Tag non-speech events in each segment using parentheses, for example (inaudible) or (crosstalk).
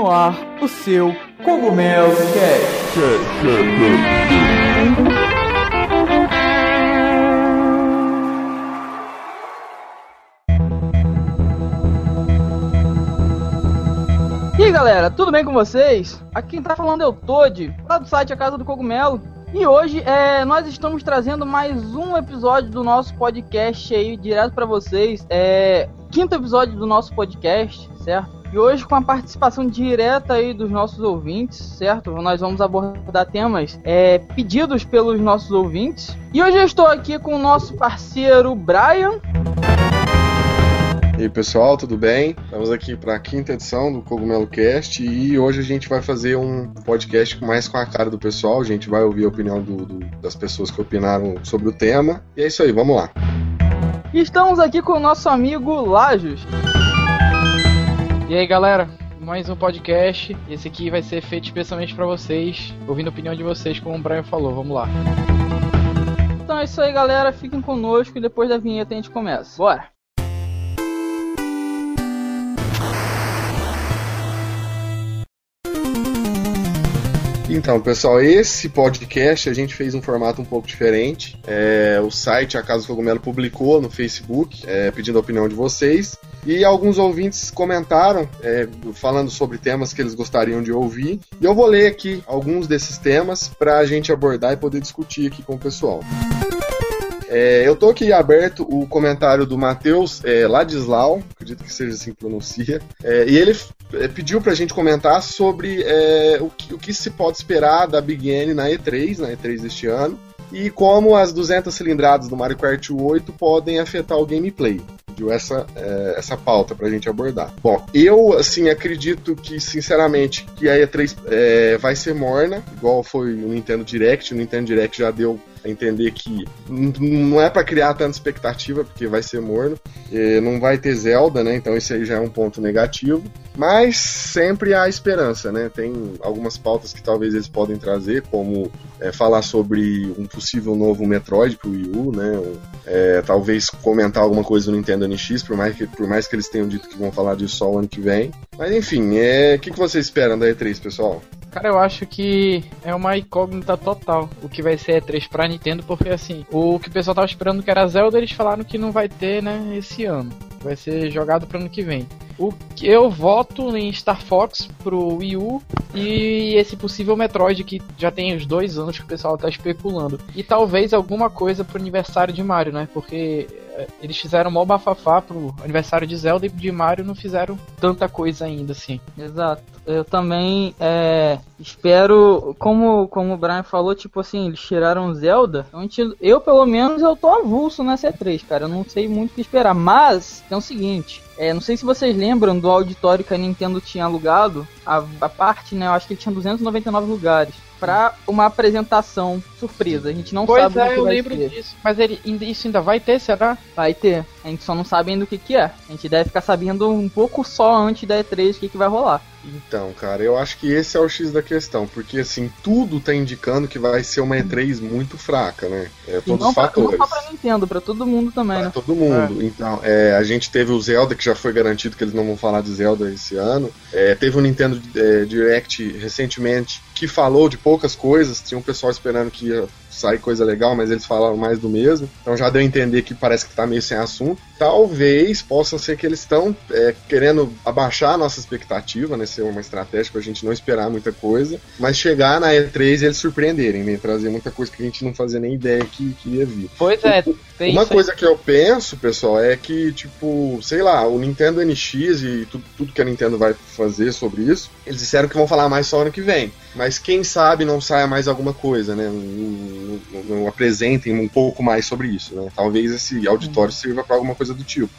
no ar o seu Cogumelo Cast. E aí galera, tudo bem com vocês? Aqui quem tá falando é o Todd, lá do site A Casa do Cogumelo. E hoje é, nós estamos trazendo mais um episódio do nosso podcast aí, direto para vocês. É, quinto episódio do nosso podcast, certo? E hoje com a participação direta aí dos nossos ouvintes, certo? Nós vamos abordar temas é, pedidos pelos nossos ouvintes. E hoje eu estou aqui com o nosso parceiro Brian. E aí pessoal, tudo bem? Estamos aqui para a quinta edição do Cogumelo Cast e hoje a gente vai fazer um podcast mais com a cara do pessoal. A gente vai ouvir a opinião do, do, das pessoas que opinaram sobre o tema. E é isso aí, vamos lá. Estamos aqui com o nosso amigo Lajos. E aí galera, mais um podcast. Esse aqui vai ser feito especialmente para vocês, ouvindo a opinião de vocês, como o Brian falou. Vamos lá. Então é isso aí, galera. Fiquem conosco e depois da vinheta a gente começa. Bora! Então, pessoal, esse podcast a gente fez um formato um pouco diferente. É, o site A Casa do Cogumelo publicou no Facebook, é, pedindo a opinião de vocês. E alguns ouvintes comentaram, é, falando sobre temas que eles gostariam de ouvir. E eu vou ler aqui alguns desses temas para a gente abordar e poder discutir aqui com o pessoal. É, eu tô aqui aberto o comentário do Matheus é, Ladislau, acredito que seja assim que pronuncia, é, e ele é, pediu pra gente comentar sobre é, o que, o, que, se pode esperar da Big N na E3, na E3 deste ano, e como as 200 cilindradas do Mario Kart 8 podem afetar o gameplay. Essa, é, essa pauta pra gente abordar. Bom, eu, assim, acredito que, sinceramente, que a E3 é, vai ser morna, igual foi o Nintendo Direct. O Nintendo Direct já deu a entender que não é para criar tanta expectativa, porque vai ser morno. não vai ter Zelda, né? Então esse aí já é um ponto negativo. Mas sempre há esperança, né? Tem algumas pautas que talvez eles podem trazer, como é, falar sobre um possível novo Metroid pro Wii U, né? É, talvez comentar alguma coisa no Nintendo NX, por mais, que, por mais que eles tenham dito que vão falar disso só o ano que vem. Mas enfim, é, o que, que vocês esperam da E3, pessoal? Cara, eu acho que é uma incógnita total o que vai ser E3 pra Nintendo, porque assim, o que o pessoal tava esperando que era Zelda, eles falaram que não vai ter, né, esse ano. Vai ser jogado pro ano que vem. O que eu voto em Star Fox pro Wii U e esse possível Metroid que já tem os dois anos que o pessoal tá especulando. E talvez alguma coisa pro aniversário de Mario, né? Porque eles fizeram mó bafafá pro aniversário de Zelda e de Mario não fizeram tanta coisa ainda assim. Exato. Eu também é, espero, como, como o Brian falou, tipo assim, eles tiraram Zelda. Eu, pelo menos, eu tô avulso na C3, cara. Eu não sei muito o que esperar. Mas, é o seguinte, é, não sei se vocês lembram do auditório que a Nintendo tinha alugado. A, a parte, né? Eu acho que ele tinha 299 lugares. Pra uma apresentação surpresa. A gente não pois sabe é, o que eu vai lembro ser. disso. Mas ele, isso ainda vai ter, será? Vai ter. A gente só não sabe ainda o que, que é. A gente deve ficar sabendo um pouco só antes da E3 o que, que vai rolar. Então, cara, eu acho que esse é o X da questão, porque assim, tudo tá indicando que vai ser uma E3 muito fraca, né? É, todos os fatores. Pra, não só pra Nintendo, pra todo mundo também, Pra né? todo mundo. Então, é, a gente teve o Zelda, que já foi garantido que eles não vão falar de Zelda esse ano. É, teve o Nintendo é, Direct recentemente que falou de poucas coisas. Tinha um pessoal esperando que ia sair coisa legal, mas eles falaram mais do mesmo. Então já deu a entender que parece que tá meio sem assunto. Talvez possa ser que eles estão é, querendo abaixar a nossa expectativa, né? Ser uma estratégia pra gente não esperar muita coisa. Mas chegar na E3 e eles surpreenderem, né? Trazer muita coisa que a gente não fazia nem ideia que, que ia vir. Pois é, tem Uma coisa que eu penso, pessoal, é que, tipo, sei lá, o Nintendo NX e tudo, tudo que a Nintendo vai fazer sobre isso, eles disseram que vão falar mais só ano que vem. Mas quem sabe não saia mais alguma coisa, né? Não, não- apresentem um pouco mais sobre isso, né? Talvez esse auditório sirva pra alguma coisa do tipo.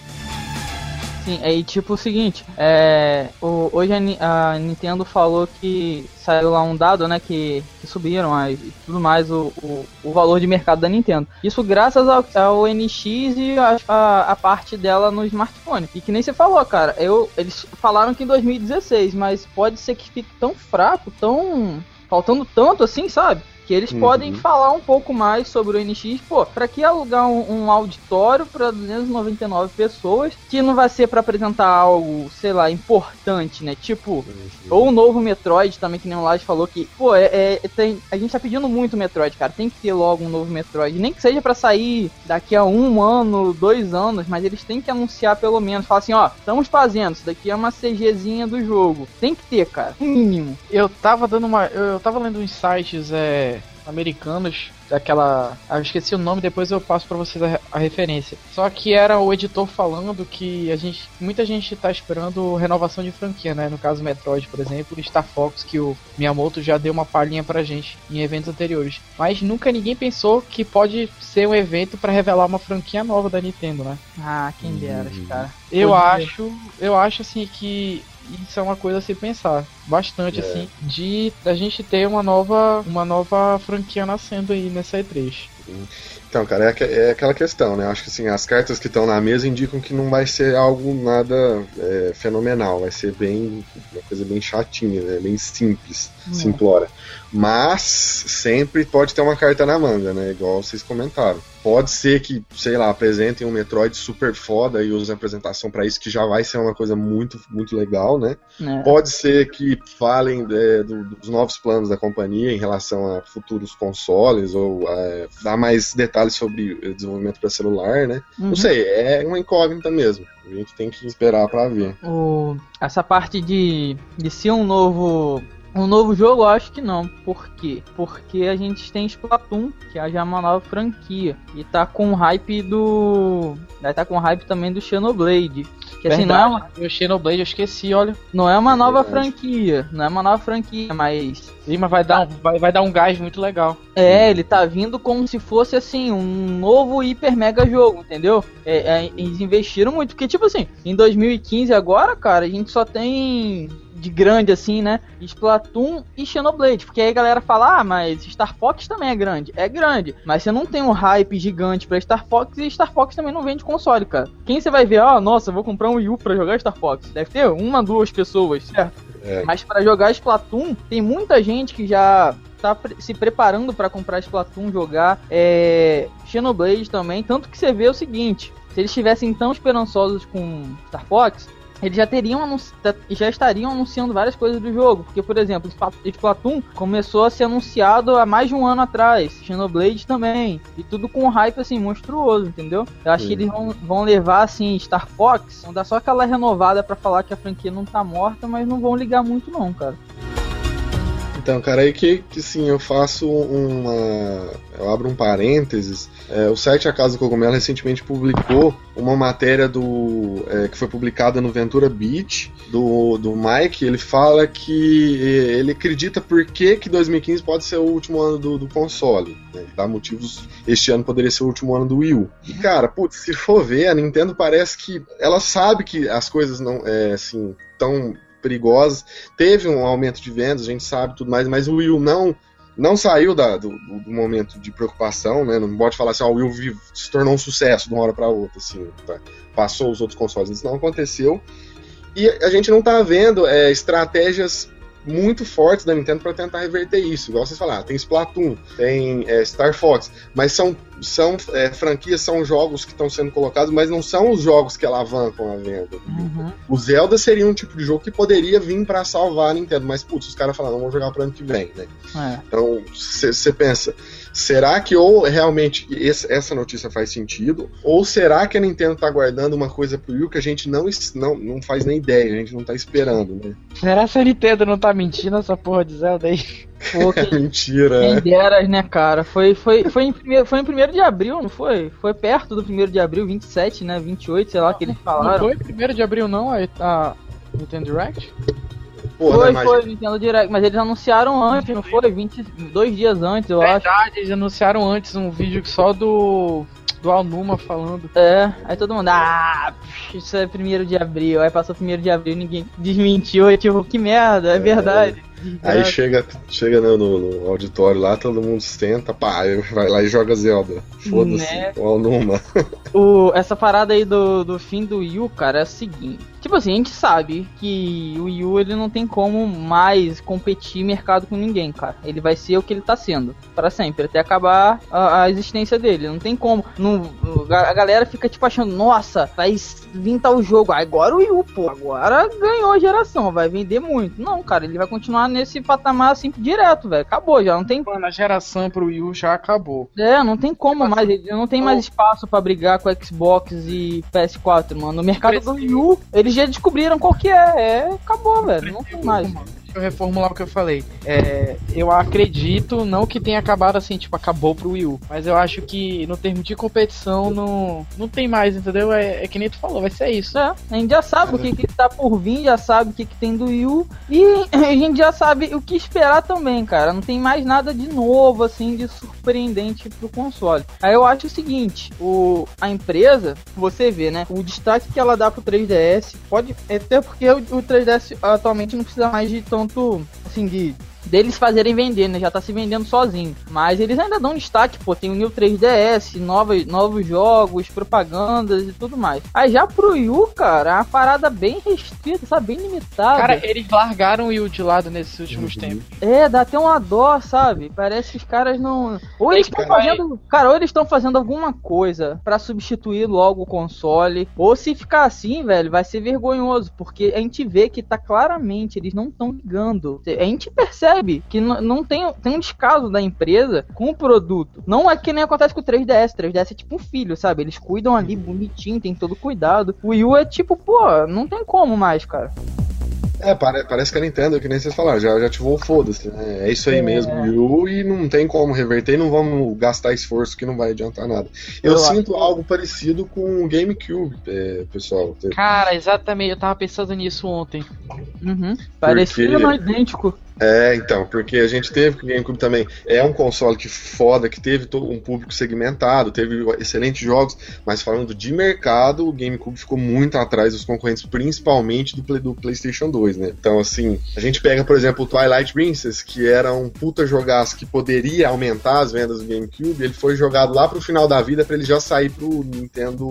Sim, aí tipo o seguinte, é, o- hoje a, a Nintendo falou que saiu lá um dado, né, que, que subiram aí e tudo mais o, o, o valor de mercado da Nintendo. Isso graças ao, ao NX e a, a, a parte dela no smartphone. E que nem você falou, cara, eu, eles falaram que em 2016, mas pode ser que fique tão fraco, tão faltando tanto assim, sabe? Que eles uhum. podem falar um pouco mais sobre o NX. Pô, pra que alugar um, um auditório pra 299 pessoas que não vai ser para apresentar algo, sei lá, importante, né? Tipo, uhum. ou o novo Metroid também, que nem o Lars falou que, pô, é, é, tem, a gente tá pedindo muito Metroid, cara. Tem que ter logo um novo Metroid. Nem que seja para sair daqui a um ano, dois anos, mas eles têm que anunciar pelo menos. Falar assim, ó, estamos fazendo, isso daqui é uma CGzinha do jogo. Tem que ter, cara. mínimo. Eu tava dando uma. Eu tava lendo uns sites é, americanos daquela. Ah, eu esqueci o nome, depois eu passo para vocês a, a, referência. Só que era o editor falando que a gente. Muita gente tá esperando renovação de franquia, né? No caso Metroid, por exemplo, Star Fox, que o Miyamoto já deu uma palhinha pra gente em eventos anteriores. Mas nunca ninguém pensou que pode ser um evento para revelar uma franquia nova da Nintendo, né? Ah, quem dera, hum. cara. Eu acho, eu acho assim que isso é uma coisa a se pensar bastante é. assim de a gente ter uma nova uma nova franquia nascendo aí nessa E3. Então, cara, é, é, aquela questão, né? Acho que assim, as cartas que estão na mesa indicam que não vai ser algo nada é, fenomenal, vai ser bem uma coisa bem chatinha, né? Bem simples, é. simplória. Mas sempre pode ter uma carta na manga, né? Igual vocês comentaram. Pode ser que, sei lá, apresentem um Metroid super foda e usem a apresentação para isso, que já vai ser uma coisa muito, muito legal, né? É. Pode ser que falem é, do, dos novos planos da companhia em relação a futuros consoles ou é, dar mais detalhes sobre desenvolvimento para celular, né? Uhum. Não sei, é uma incógnita mesmo. A gente tem que esperar para ver. O, essa parte de, de ser um novo um novo jogo, eu acho que não. Por quê? Porque a gente tem Splatoon, que é já uma nova franquia. E tá com o hype do. Vai tá com o hype também do Xenoblade. Que assim, não é uma... O Xenoblade eu esqueci, olha. Não é uma nova franquia. Não é uma nova franquia, mas. Sim, mas vai dar, um, vai, vai dar um gás muito legal. É, ele tá vindo como se fosse assim, um novo hiper mega jogo, entendeu? É, é, eles investiram muito, porque tipo assim, em 2015 agora, cara, a gente só tem de grande assim, né? Splatoon e Xenoblade. Porque aí a galera fala, ah, mas Star Fox também é grande. É grande, mas você não tem um hype gigante pra Star Fox e Star Fox também não vende console, cara. Quem você vai ver, ah, oh, nossa, vou comprar um Wii U pra jogar Star Fox? Deve ter uma, duas pessoas, certo? É. Mas para jogar Splatoon, tem muita gente que já tá se preparando para comprar Splatoon, jogar é, Xenoblade também. Tanto que você vê o seguinte: se eles estivessem tão esperançosos com Star Fox, eles já teriam já estariam anunciando várias coisas do jogo. Porque, por exemplo, Splatoon começou a ser anunciado há mais de um ano atrás. Xenoblade também. E tudo com um hype assim, monstruoso, entendeu? Eu acho Sim. que eles vão, vão levar assim, Star Fox, vão dar só aquela renovada para falar que a franquia não tá morta, mas não vão ligar muito não, cara. Então, cara, aí que, que sim, eu faço uma. Eu abro um parênteses. É, o site A Casa do Cogumelo recentemente publicou uma matéria do é, que foi publicada no Ventura Beach do, do Mike. Ele fala que ele acredita por que, que 2015 pode ser o último ano do, do console. Né? Dá motivos. Este ano poderia ser o último ano do Wii U. E, cara, putz, se for ver, a Nintendo parece que ela sabe que as coisas não é assim tão perigosas. Teve um aumento de vendas, a gente sabe tudo mais, mas o Will não não saiu da, do, do, momento de preocupação, né? Não pode falar assim, ó, o Will se tornou um sucesso de uma hora para outra, assim, tá? passou os outros consoles. Isso não aconteceu. E a gente não tá vendo é, estratégias muito fortes da Nintendo para tentar reverter isso. Igual vocês falaram, tem Splatoon, tem é, Star Fox, mas são, são é, franquias, são jogos que estão sendo colocados, mas não são os jogos que alavancam a venda. Uhum. O Zelda seria um tipo de jogo que poderia vir para salvar a Nintendo, mas putz, os caras falaram, vamos jogar pro ano que vem, né? É. Então, você pensa, Será que ou realmente essa notícia faz sentido, ou será que a Nintendo tá guardando uma coisa pro Wii que a gente não, não, não faz nem ideia, a gente não tá esperando, né? Será que a Nintendo não tá mentindo essa porra de Zelda aí? Pô, (laughs) que... Mentira. Quem é. dera, né, cara? Foi, foi, foi, em primeiro, foi em 1 de abril, não foi? Foi perto do 1 de abril, 27, né? 28, sei lá, que eles falaram. Não foi 1 de abril, não, a, a Nintendo Direct? Porra, foi, né, foi, Nintendo Direct, mas eles anunciaram antes, não foi? 22 dias antes, eu Verdade, acho. Verdade, eles anunciaram antes um vídeo só do. Do Alnuma falando. É, aí todo mundo, ah, isso é primeiro de abril. Aí passou primeiro de abril ninguém desmentiu. Eu, tipo, que merda, é, é verdade. Aí chega, chega no, no, auditório lá, todo mundo senta, pá, vai lá e joga Zelda. Foda-se, né? o Alnuma. (laughs) O, essa parada aí do, do fim do Yu, cara, é o seguinte. Tipo tipo assim, a gente sabe que o Wii U ele não tem como mais competir mercado com ninguém, cara. Ele vai ser o que ele tá sendo para sempre, até acabar a, a, existência dele. Não tem como. Não, a galera fica tipo achando, nossa, vai vir tal jogo. Agora o Wii U, pô, agora ganhou a geração, vai vender muito. Não, cara, ele vai continuar nesse patamar assim direto, velho. Acabou já, não tem. Mano, a geração pro Wii U já acabou. É, não tem como mais. Ele não tem mais espaço para brigar com Xbox e PS4, mano. No mercado do Wii U, eles já descobriram qual que é. É, acabou, velho. Não tem mais. Deixa eu reformular o que eu falei. É, eu acredito, não que tenha acabado assim, tipo, acabou pro Wii U. Mas eu acho que no termo de competição não, não tem mais, entendeu? É, é que nem tu falou, vai ser isso. É, a gente já sabe o que, que tá por vir, já sabe o que, que tem do Wii U. E (clears throat) a gente já sabe o que esperar também, cara. Não tem mais nada de novo, assim, de surpreendente pro console. Aí eu acho o seguinte, o, a empresa, você vê, né? O destaque que ela dá pro 3DS, pode. Até porque o, o 3DS atualmente não precisa mais de tão tanto, assim, de deles fazerem vender, né? Já tá se vendendo sozinho. Mas eles ainda dão destaque, pô, tem o New 3DS, novos, novos jogos, propagandas e tudo mais. Aí já pro Yu, cara, é uma parada bem restrita, sabe? Bem limitada. Cara, eles largaram o Yu de lado nesses últimos uhum. tempos. É, dá até uma dó, sabe? Parece que os caras não. Ou eles estão fazendo. Cara, ou eles estão fazendo alguma coisa para substituir logo o console. Ou se ficar assim, velho, vai ser vergonhoso. Porque a gente vê que tá claramente, eles não estão ligando. A gente percebe percebe que não tem, tem um descaso da empresa com o produto. Não é que nem acontece com o 3DS. 3DS é tipo um filho, sabe? Eles cuidam ali bonitinho, tem todo cuidado. O Wii U é tipo, pô, não tem como mais, cara. É, parece que a Nintendo, que nem vocês falaram, já, já ativou o foda-se, né? É isso aí é. mesmo, Wii U, e não tem como reverter, não vamos gastar esforço que não vai adiantar nada. Eu, eu sinto acho. algo parecido com o GameCube, é, pessoal. Cara, exatamente, eu tava pensando nisso ontem. Uhum. Parecido, mas idêntico. É, então, porque a gente teve que o GameCube também é um console que foda, que teve um público segmentado, teve excelentes jogos, mas falando de mercado, o GameCube ficou muito atrás dos concorrentes, principalmente do, do PlayStation 2, né? Então, assim, a gente pega, por exemplo, o Twilight Princess, que era um puta jogaço que poderia aumentar as vendas do GameCube, ele foi jogado lá pro final da vida para ele já sair pro Nintendo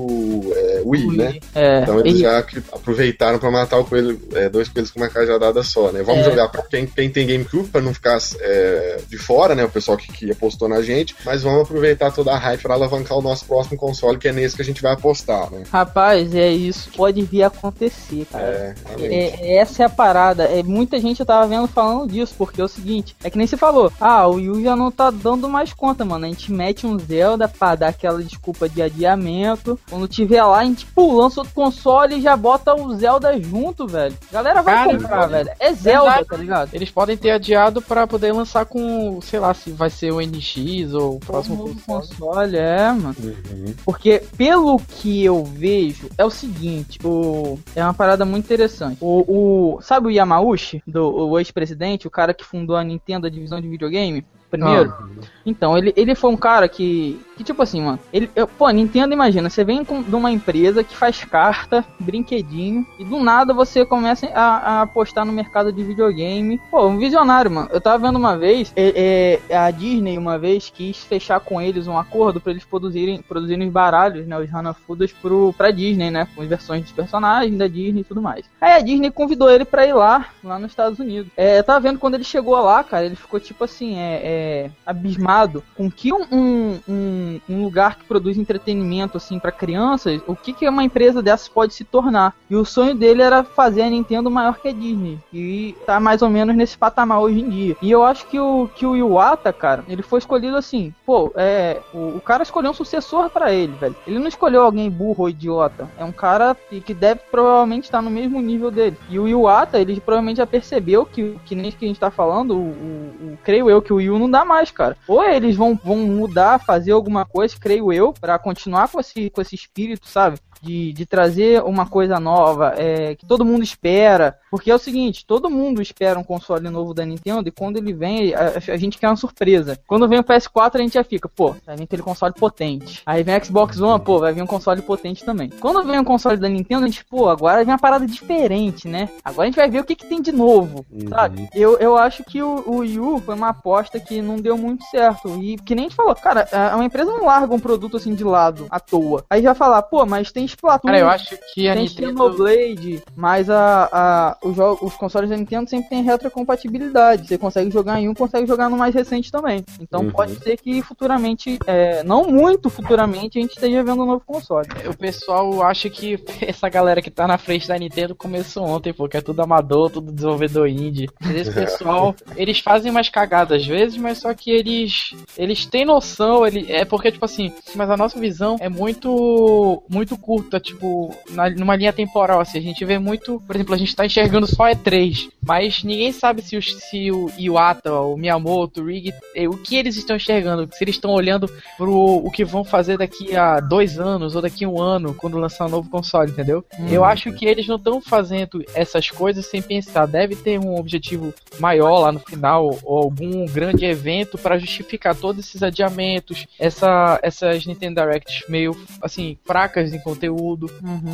é, Wii, Wii, né? É, então eles e... já aproveitaram para matar o coelho, é, dois coelhos com uma cajadada só, né? Vamos é. jogar pra quem, quem tem GameCube para não ficar é, de fora, né? O pessoal que, que apostou na gente, mas vamos aproveitar toda a hype para alavancar o nosso próximo console, que é nesse que a gente vai apostar, né? Rapaz, é isso. Pode vir a acontecer, cara. É, é, essa é a parada. É, muita gente eu tava vendo falando disso, porque é o seguinte, é que nem você falou, ah, o Yu já não tá dando mais conta, mano. A gente mete um Zelda pra dar aquela desculpa de adiamento. Quando tiver lá, a gente, pô, lança outro console e já bota o Zelda junto, velho. A galera vai cara, comprar, velho. É Zelda, tá ligado? Eles podem ter adiado para poder lançar com, sei lá, se vai ser o NX ou o próximo console. é, mano. Uhum. Porque pelo que eu vejo, é o seguinte, o é uma parada muito interessante. O, o sabe o Yamauchi, do ex-presidente, o cara que fundou a Nintendo, a divisão de videogame? Primeiro. Ah. Então, ele, ele foi um cara que, que tipo assim, mano, ele, eu, pô, Nintendo, imagina, você vem com, de uma empresa que faz carta, brinquedinho, e do nada você começa a, a apostar no mercado de videogame. Pô, um visionário, mano. Eu tava vendo uma vez, é, é, a Disney uma vez quis fechar com eles um acordo para eles produzirem, produzirem os baralhos, né, os Hanafudas pro, pra Disney, né, com as versões dos personagens da Disney e tudo mais. Aí a Disney convidou ele pra ir lá, lá nos Estados Unidos. É, eu tava vendo quando ele chegou lá, cara, ele ficou tipo assim, é, é é, abismado com que um, um, um, lugar que produz entretenimento assim para crianças, o que, que uma empresa dessas pode se tornar. E o sonho dele era fazer a Nintendo maior que a Disney. E tá mais ou menos nesse patamar hoje em dia. E eu acho que o, que o Iwata, cara, ele foi escolhido assim. Pô, é, o, o cara escolheu um sucessor para ele, velho. Ele não escolheu alguém burro ou idiota. É um cara que deve provavelmente estar no mesmo nível dele. E o Iwata, ele provavelmente já percebeu que, que nem que a gente tá falando, o, o, o creio eu que o Yu não dá mais, cara. Ou eles vão, vão mudar, fazer alguma coisa, creio eu, para continuar com esse, com esse espírito, sabe? De, de trazer uma coisa nova é, que todo mundo espera. Porque é o seguinte, todo mundo espera um console novo da Nintendo e quando ele vem, a, a gente quer uma surpresa. Quando vem o PS4, a gente já fica, pô, vai vir aquele console potente. Aí vem o Xbox One, pô, vai vir um console potente também. Quando vem um console da Nintendo, a gente, pô, agora vem uma parada diferente, né? Agora a gente vai ver o que, que tem de novo, uhum. sabe? Eu, eu acho que o, o Wii U foi uma aposta que não deu muito certo. E que nem a gente falou, cara, a, uma empresa não larga um produto assim de lado à toa. Aí já falar, pô, mas tem Splatoon. Cara, eu acho que a tem Nintendo. Xenoblade, mas a, a, os, jogos, os consoles da Nintendo sempre tem retrocompatibilidade. Você consegue jogar em um, consegue jogar no mais recente também. Então Uhum. pode ser que futuramente, é, não muito futuramente, a gente esteja vendo um novo console. O pessoal acha que (laughs) essa galera que tá na frente da Nintendo começou ontem, porque é tudo amador, tudo desenvolvedor indie. Mas esse (laughs) pessoal, eles fazem umas cagadas às vezes, mas só que eles eles têm noção, ele é porque tipo assim, mas a nossa visão é muito muito curta, tipo, na, numa linha temporal, assim, a gente vê muito, por exemplo, a gente tá enxergando só E3, mas ninguém sabe se, os, se o Iwata, o Miyamoto, o Rig, eh, o que eles estão enxergando, se eles estão olhando pro o que vão fazer daqui a dois anos ou daqui a um ano, quando lançar um novo console, entendeu? Eu acho que eles não estão fazendo essas coisas sem pensar. Deve ter um objetivo maior lá no final, ou algum grande evento para justificar todos esses adiamentos, essa, essas Nintendo Directs meio assim, fracas em conteúdo.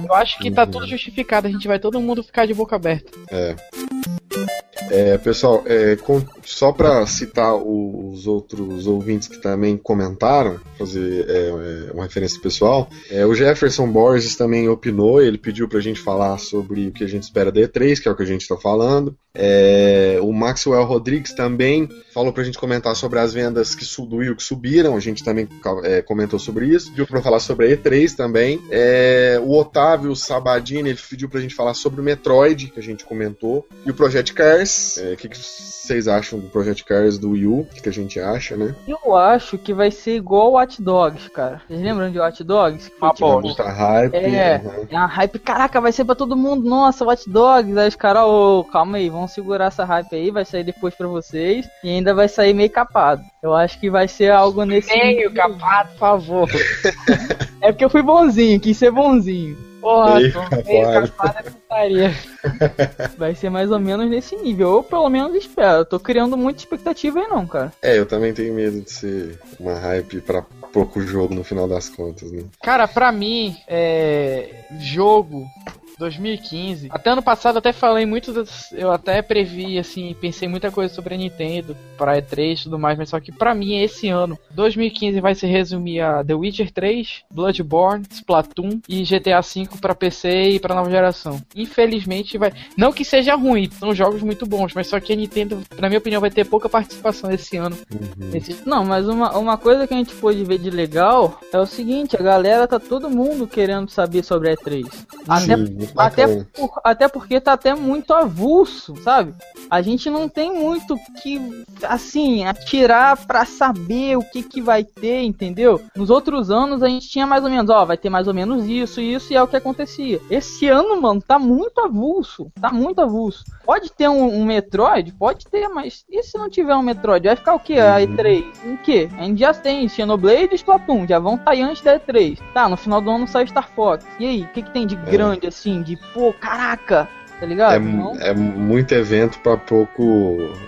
Eu acho que tá Uhum. tudo justificado, a gente vai todo mundo ficar de boca aberta. É, pessoal, é, com- só para citar o- os outros ouvintes que também comentaram, fazer é, é, uma referência pessoal, é, o Jefferson Borges também opinou, ele pediu pra gente falar sobre o que a gente espera da E3, que é o que a gente tá falando. É, o Maxwell Rodrigues também falou pra gente comentar sobre as vendas que, su- do Wii que subiram, a gente também é, comentou sobre isso. Pediu pra falar sobre a E3 também. É, o Otávio Sabadini ele pediu pra gente falar sobre o Metroid, que a gente comentou, e o Project Cars. É, O que, que vocês acham do Project Cars do Wii U? O que, que a gente acha, né? Eu acho que vai ser igual Watch Dogs, cara. Vocês lembram de Watch Dogs? Que foi, Ah, tipo. Muita hype. É, uhum. é uma hype, caraca, vai ser pra todo mundo, nossa, Watch Dogs. Aí os caras, ô, calma aí, vamos segurar essa hype aí, vai sair depois pra vocês. E ainda vai sair meio capado. Eu acho que vai ser algo nesse. Meio capado, por favor. (laughs) É porque eu fui bonzinho, quis ser bonzinho. Porra, Meio tô capado. meio capado é putaria. (laughs) Vai ser mais ou menos nesse nível. Eu pelo menos espero. Eu tô criando muita expectativa aí não, cara. É, eu também tenho medo de ser uma hype pra pouco jogo no final das contas, né? Cara, pra mim, é. Jogo 2015. Até ano passado eu até falei muito. das- eu até previ, assim, pensei muita coisa sobre a Nintendo, pra E3 e tudo mais, mas só que pra mim, esse ano, 2015 vai se resumir a The Witcher 3, Bloodborne, Splatoon e GTA V pra PC e pra nova geração. Infelizmente vai. Não que seja ruim, são jogos muito bons, mas só que a Nintendo, na minha opinião, vai ter pouca participação esse ano. Uhum. Nesse... Não, mas uma, uma coisa que a gente pôde ver de legal é o seguinte, a galera tá todo mundo querendo saber sobre a E3. Até, Até, por- até porque tá até muito avulso, sabe? A gente não tem muito que, assim, atirar pra saber o que que vai ter, entendeu? Nos outros anos a gente tinha mais ou menos, ó, vai ter mais ou menos isso e isso e é o que acontecia. Esse ano, mano, tá muito avulso, tá muito avulso. Pode ter um, um Metroid? Pode ter, mas e se não tiver um Metroid? Vai ficar o quê? A Uhum. E3? O quê? A gente já tem Xenoblade e Splatoon, já vão sair antes da E3. Tá, no final do ano sai Star Fox. E aí, o que, que tem de grande assim? De pô, caraca, tá ligado? É, Não, é muito evento pra pouco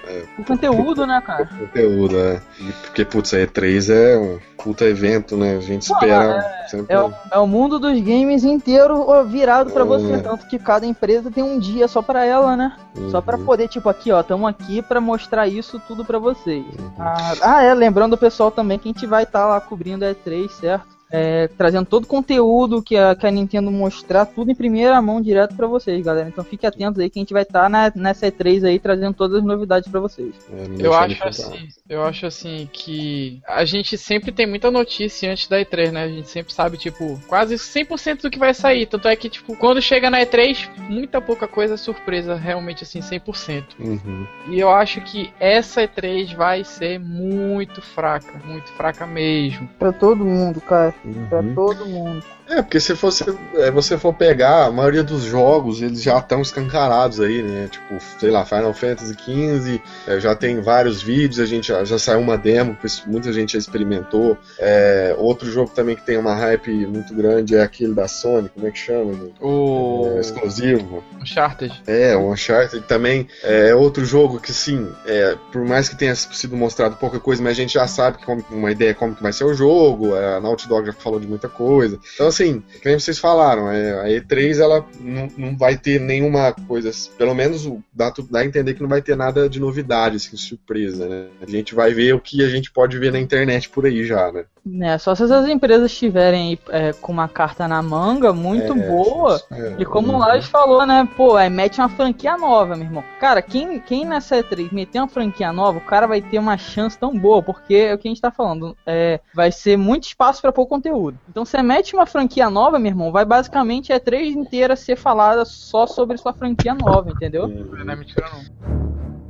é, o conteúdo, né, cara? conteúdo, né? Porque, putz, a E3 é um puta evento, né? A gente espera sempre. É o, é o mundo dos games inteiro virado pra você, É. tanto que cada empresa tem um dia só pra ela, né? Só pra Uhum. poder, tipo, aqui, ó, tamo aqui pra mostrar isso tudo pra vocês. Uhum. Ah, ah, é, lembrando o pessoal também que a gente vai estar lá cobrindo a E3, certo? É, trazendo todo o conteúdo que a, que a Nintendo mostrar, tudo em primeira mão direto pra vocês, galera. Então fique atentos aí que a gente vai estar na, nessa E3 aí trazendo todas as novidades pra vocês. É, Eu acho assim, eu acho assim que a gente sempre tem muita notícia antes da E3, né? A gente sempre sabe, tipo, quase 100% do que vai sair. Tanto é que, tipo, quando chega na E3, muita pouca coisa é surpresa, realmente assim, 100%. Uhum. E eu acho que essa E3 vai ser muito fraca, muito fraca mesmo. Pra todo mundo, cara. Uhum. todo mundo. É, porque se você, é, você for pegar, a maioria dos jogos, eles já estão escancarados aí, né? Tipo, sei lá, Final Fantasy XV, é, já tem vários vídeos, a gente já, já saiu uma demo, muita gente já experimentou. É, outro jogo também que tem uma hype muito grande é aquele da Sony, como é que chama? gente? O É, exclusivo. Uncharted. É, o Uncharted também é outro jogo que, sim, é, por mais que tenha sido mostrado pouca coisa, mas a gente já sabe que uma ideia como que vai ser o jogo, a Naughty Dog já falou de muita coisa. Então, assim, assim, nem vocês falaram, é, a E3 ela não, não vai ter nenhuma coisa, pelo menos dá, dá a entender que não vai ter nada de novidade, assim, surpresa, né? A gente vai ver o que a gente pode ver na internet por aí já, né? É, só se as empresas estiverem é, com uma carta na manga muito é, boa. É, e como o Lars falou, né? Pô, aí mete uma franquia nova, meu irmão. Cara, quem, quem nessa E3 meter uma franquia nova, o cara vai ter uma chance tão boa, porque é o que a gente tá falando. É, vai ser muito espaço para pôr conteúdo. Então você mete uma franquia nova, meu irmão, vai basicamente a E3 inteira ser falada só sobre sua franquia nova, entendeu? Não é mentira, não.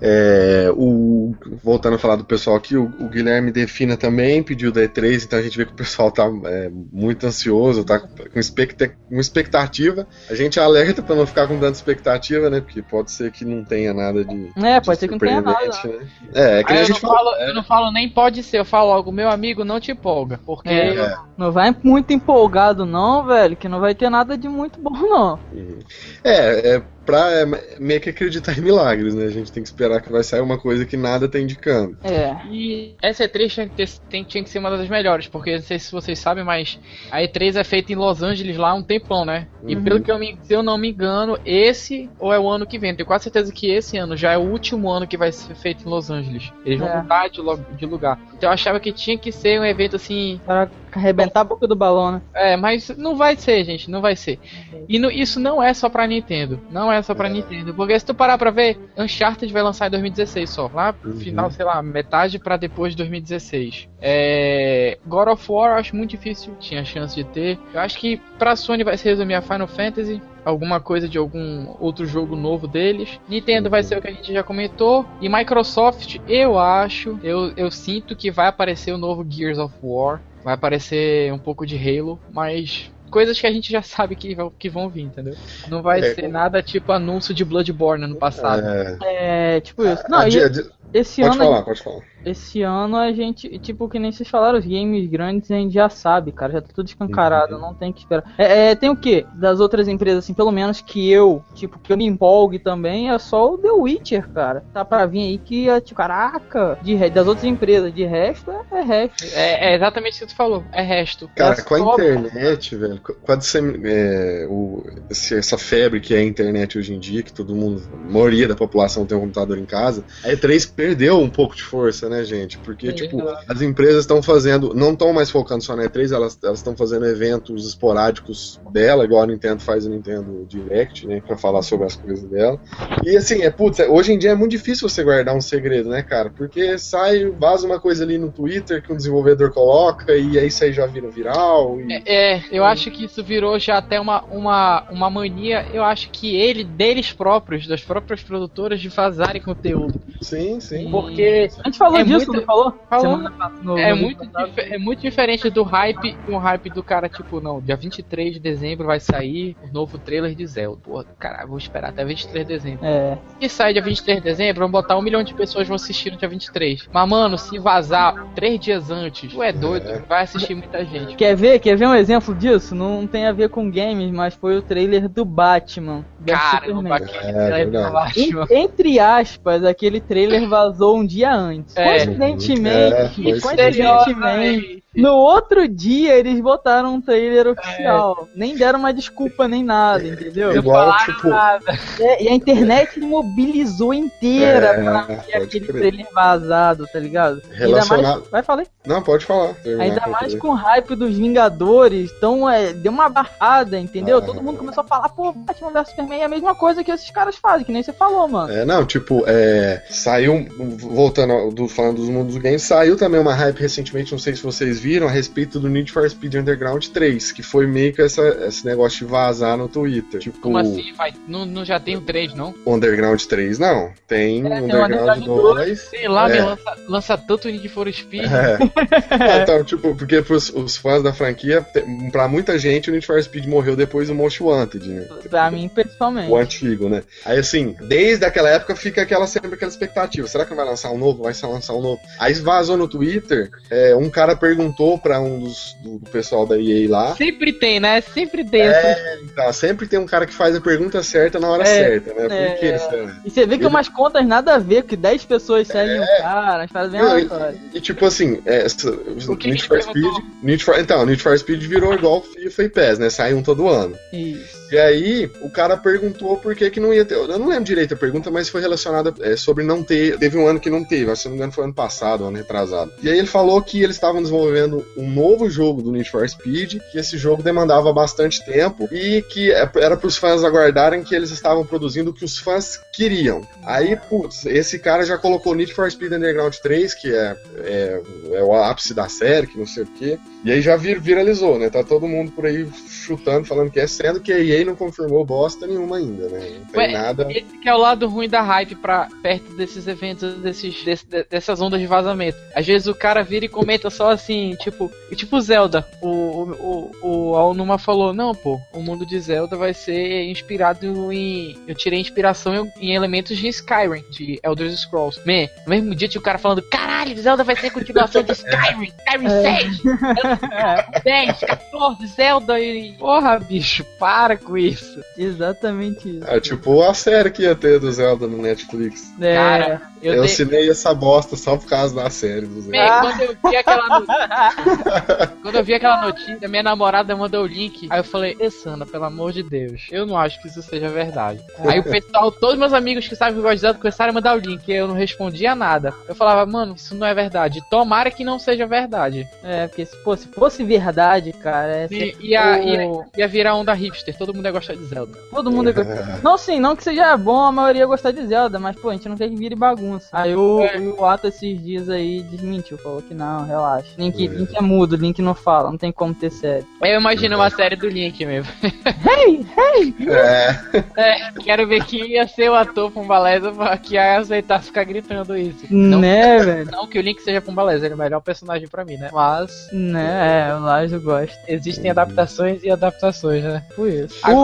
É, o, voltando a falar do pessoal aqui, o, o, Guilherme Defina também pediu da E3, então a gente vê que o pessoal tá é, muito ansioso, tá com, expecta, com expectativa. A gente alerta para não ficar com tanta expectativa, né? Porque pode ser que não tenha nada de. É, pode ser que não tenha nada. Né? É, é que a gente eu, não falo, é. eu não falo nem pode ser, eu falo logo, meu amigo, não te empolga. Porque. É. Não vai muito empolgado, não, velho, que não vai ter nada de muito bom, não. É, é pra é, meio que acreditar em milagres, né? A gente tem que esperar que vai sair uma coisa que nada tá indicando. É. E essa E3 tinha que, ter, tem, tinha que ser uma das melhores, porque não sei se vocês sabem, mas a E3 é feita em Los Angeles lá há um tempão, né? E uhum. pelo que eu me, se eu não me engano, esse ou é o ano que vem. Tenho quase certeza que esse ano já é o último ano que vai ser feito em Los Angeles. Eles vão é. mudar de, de lugar. Então eu achava que tinha que ser um evento assim. Para arrebentar a boca do balão, né? É, mas não vai ser, gente, não vai ser. E no, isso não é só pra Nintendo. Não é só pra é. Nintendo. Porque se tu parar pra ver, Uncharted vai lançar em 2016 só. Lá pro uhum. final, sei lá, metade pra depois de 2016. É, God of War eu acho muito difícil, tinha chance de ter. Eu acho que pra Sony vai se resumir a Final Fantasy alguma coisa de algum outro jogo novo deles. Nintendo vai ser o que a gente já comentou. E Microsoft, eu acho, eu, eu sinto que vai aparecer o novo Gears of War. Vai aparecer um pouco de Halo, mas coisas que a gente já sabe que, que vão vir, entendeu? Não vai é, ser nada tipo anúncio de Bloodborne no passado. É, é tipo isso. Não, a, e, a, esse pode ano. Falar, pode falar. Esse ano a gente, tipo, que nem vocês falaram, os games grandes a gente já sabe, cara, já tá tudo escancarado, uhum. não tem que esperar. É, é, tem o que das outras empresas, assim, pelo menos que eu, tipo, que eu me empolgue também, é só o The Witcher, cara. Tá pra vir aí que, é, tipo, caraca, de, das outras empresas, de resto, é, é resto. É, é, exatamente o que tu falou, é resto. Cara, é com a internet, velho, com a, é, o, essa febre que é a internet hoje em dia, que todo mundo, a maioria da população tem um computador em casa, a E3 perdeu um pouco de força, né, gente? Porque, é tipo, as empresas estão fazendo, não estão mais focando só na E3, elas estão fazendo eventos esporádicos dela, igual a Nintendo faz o Nintendo Direct, né, pra falar sobre as coisas dela. E assim, é putz, hoje em dia é muito difícil você guardar um segredo, né, cara? Porque sai, vaza uma coisa ali no Twitter que um desenvolvedor coloca e aí isso aí já vira viral. E... É, é, eu acho que isso virou já até uma, uma, uma mania, eu acho que ele, deles próprios, das próprias produtoras, de vazarem conteúdo. Sim, sim. Porque. A gente falou é disso, muito, não falou? falou. No, é, no muito é muito diferente do hype, um hype do cara, tipo, não, dia 23 de dezembro vai sair o novo trailer de Zelda. Porra, cara, vou esperar até 23 de dezembro. É. Se sai dia 23 de dezembro, vão botar um milhão de pessoas vão assistir no dia 23. Mas, mano, se vazar três dias antes, tu é doido, é. vai assistir muita gente. Quer ver? Quer ver um exemplo disso? Não tem a ver com games, mas foi o trailer do Batman. Cara, é, Entre aspas, aquele trailer vazou um dia antes. É. Coincidentemente, é, coincidentemente, no outro dia eles botaram um trailer oficial. É. Nem deram uma desculpa nem nada, entendeu? Igual, tipo... nada. É, e a internet mobilizou inteira é, pra ver aquele crer. trailer vazado, tá ligado? Relacionado. Mais... Vai, falei. Não, pode falar. Ainda mais com o hype dos Vingadores. Então, é, deu uma barrada, entendeu? Ah, Todo mundo começou a falar, pô, Batman vs Superman é a mesma coisa que esses caras fazem, que nem você falou, mano. É, não, tipo, é, saiu, voltando do, falando dos mundos dos games, saiu também uma hype recentemente, não sei se vocês viram, a respeito do Need for Speed Underground 3, que foi meio que essa, esse negócio de vazar no Twitter. Tipo, Como assim? Vai, não, não já tem o 3, não? Underground 3, não. Tem é, Underground, 2. Sei lá, é. lança, lança tanto Need for Speed. É. (laughs) é. então, tipo, porque pros, os fãs da franquia, pra muita gente, o Need for Speed morreu depois do Most Wanted, né? Pra mim, principalmente. O antigo, né? Aí, assim, desde aquela época fica aquela sempre aquela expectativa. Será que vai lançar um novo? Vai lançar um novo? Aí vazou no Twitter, é, um cara perguntou perguntou pra um dos do pessoal da EA lá. Sempre tem, né? Sempre tem. É, então, sempre tem um cara que faz a pergunta certa na hora É, certa, né? Por é. que será? E você vê que umas contas nada a ver, que 10 pessoas seguem o cara, as paradas bem Não, aleatórias. E tipo assim, é, essa- O que Need que for Speed. Need for, então, Need for Speed virou igual FIFA e PES, né? Sai um todo ano. Isso. E aí, o cara perguntou por que, que não ia ter. Eu não lembro direito a pergunta, mas foi relacionada é, sobre não ter. Teve um ano que não teve, se não me engano foi ano passado, ano retrasado. E aí ele falou que eles estavam desenvolvendo um novo jogo do Need for Speed, que esse jogo demandava bastante tempo e que é- era para os fãs aguardarem que eles estavam produzindo o que os fãs queriam. Aí, putz, esse cara já colocou Need for Speed Underground 3, que é, é, é o ápice da série, que não sei o quê. E aí já vir- viralizou, né? Tá todo mundo por aí chutando, falando que é, sendo que a EA não confirmou bosta nenhuma ainda, né? Não tem Ué, nada. Esse que é o lado ruim da hype pra perto desses eventos, desses, desse- de- dessas ondas de vazamento. Às vezes o cara vira e comenta só assim, tipo, tipo Zelda. O, o, o, o Aonuma falou, não, pô, o mundo de Zelda vai ser inspirado em. Eu tirei inspiração em, em elementos de Skyrim, de Elder Scrolls. Man, no mesmo dia tinha o cara falando, caralho, Zelda vai ser continuação de Skyrim, Skyrim 6, 10, 14, Zelda e. Porra, bicho, para com isso. Exatamente isso. É tipo a série que ia ter do Zelda no Netflix. É, Cara, eu, Eu, dei- assinei essa bosta só por causa da série. Man, quando eu vi aquela notícia, (laughs) quando eu vi aquela notícia, minha namorada mandou o link. Aí eu falei, "Ê, Sandra, pelo amor de Deus, eu não acho que isso seja verdade. Aí o pessoal, todos meus amigos que sabem que eu gosto de Zelda começaram a mandar o link e eu não respondia nada. Eu falava, mano, isso não é verdade. Tomara que não seja verdade. é, porque se fosse, fosse verdade, cara, é E, ia, ia, o- ia virar onda hipster, todo mundo ia gostar de Zelda. todo mundo. Não, sim, não que seja bom a maioria gostar de Zelda, mas pô, a gente não quer que vire bagunça. Aí o, É. o Ato esses dias aí desmentiu, falou que não, relaxa. Link, É. Link é mudo, Link não fala, não tem como ter série. Eu imagino uma série do Link mesmo. (laughs) Hey, hey! É, É, quero ver quem ia ser o ator Pumbaleza que ia aceitar ficar gritando isso. Não, Né, velho? não que o Link seja Pumbaleza, ele é o melhor personagem pra mim, né? Mas Né, é, o Lajo gosta. existem adaptações e adaptações, né? Por isso. O,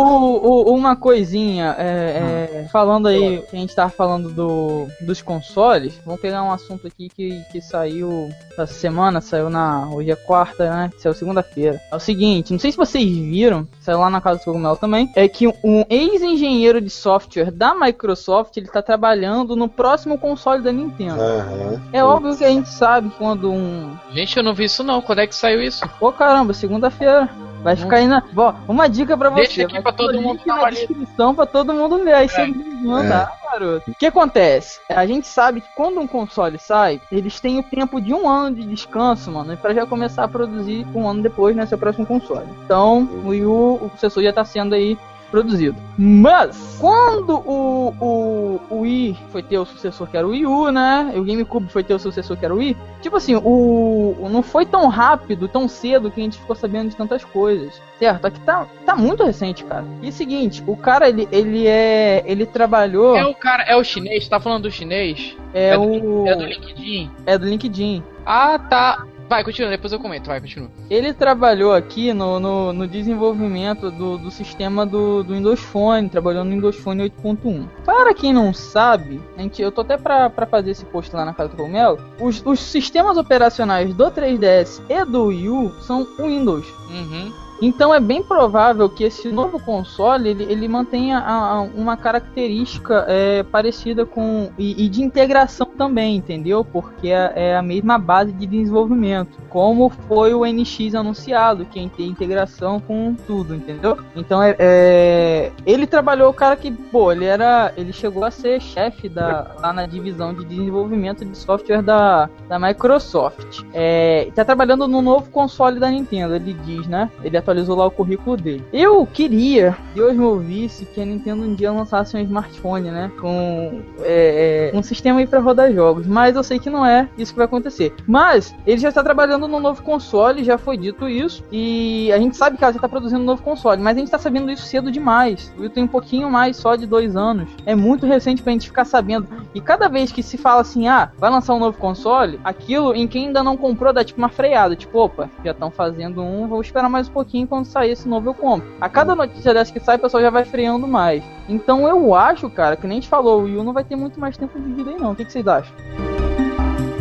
o- uma coisinha, é, é, falando aí, que a gente tava falando do, dos consoles, vamos pegar um assunto aqui que, que saiu essa semana, saiu na. Hoje é quarta, né? Saiu segunda-feira. É o seguinte, não sei se vocês viram, saiu lá na casa do Cogumelo também, é que um ex-engenheiro de software da Microsoft, ele tá trabalhando no próximo console da Nintendo. aham. É óbvio que a gente sabe quando um. Gente, eu não vi isso não. Quando é que saiu isso? Pô, caramba, segunda-feira. Vai ficar aí na. Bom, uma dica pra você. Deixa aqui pra todo mundo dar na uma lida. descrição pra todo mundo ler. Aí você É. manda, garoto. O que acontece? A gente sabe que quando um console sai, eles têm o tempo de um ano de descanso, mano, pra já começar a produzir um ano depois, né, seu próximo console. Então, o Wii U, o sucessor já tá sendo aí produzido. Mas, quando o, o, o Wii foi ter o sucessor que era o Wii U, né? O GameCube foi ter o sucessor que era o Wii. Tipo assim, o, o- não foi tão rápido, tão cedo que a gente ficou sabendo de tantas coisas. Certo? Aqui tá, tá muito recente, cara. E seguinte, o cara, ele, ele é. Ele trabalhou. É o cara, é o chinês? Tá falando do chinês? É, é do- o. É do LinkedIn? é do LinkedIn. Ah, tá. Vai, continua, depois eu comento, vai, continua. Ele trabalhou aqui no, no, no desenvolvimento do, do sistema do, do Windows Phone, trabalhou no Windows Phone 8.1. Para quem não sabe, a gente, eu tô até pra, pra fazer esse post lá na casa do Cogumelo, os, os sistemas operacionais do 3DS e do Wii U são Windows. Uhum. Então é bem provável que esse novo console ele, ele mantenha a- a- uma característica é, parecida com e, e de integração também, entendeu? Porque é, é a mesma base de desenvolvimento, como foi o NX anunciado, que tem integração com tudo, entendeu? Então é, é- ele trabalhou o cara que, pô, ele era, ele chegou a ser chefe da lá na divisão de desenvolvimento de software da, da Microsoft. É, tá trabalhando no novo console da Nintendo, ele diz, né? Ele atualizou lá o currículo dele. Eu queria, Deus me ouvisse, que a Nintendo um dia lançasse um smartphone, né? Com é, é, um sistema aí pra rodar jogos. Mas eu sei que não é isso que vai acontecer. Mas ele já está trabalhando no novo console, já foi dito isso. E a gente sabe que ela já tá produzindo um novo console, mas a gente tá sabendo isso cedo demais. O Wii tem um pouquinho mais só de dois anos. É muito recente pra gente ficar sabendo. E cada vez que se fala assim, ah, vai lançar um novo console, aquilo em quem ainda não comprou dá tipo uma freada. Tipo, opa, já estão fazendo um, vou esperar mais um pouquinho quando sair esse novo eu compro. A cada notícia dessa que sai, o pessoal já vai freando mais. Então eu acho, cara, que nem a gente falou, o Wii U não vai ter muito mais tempo de vida aí não. O que, que vocês acham?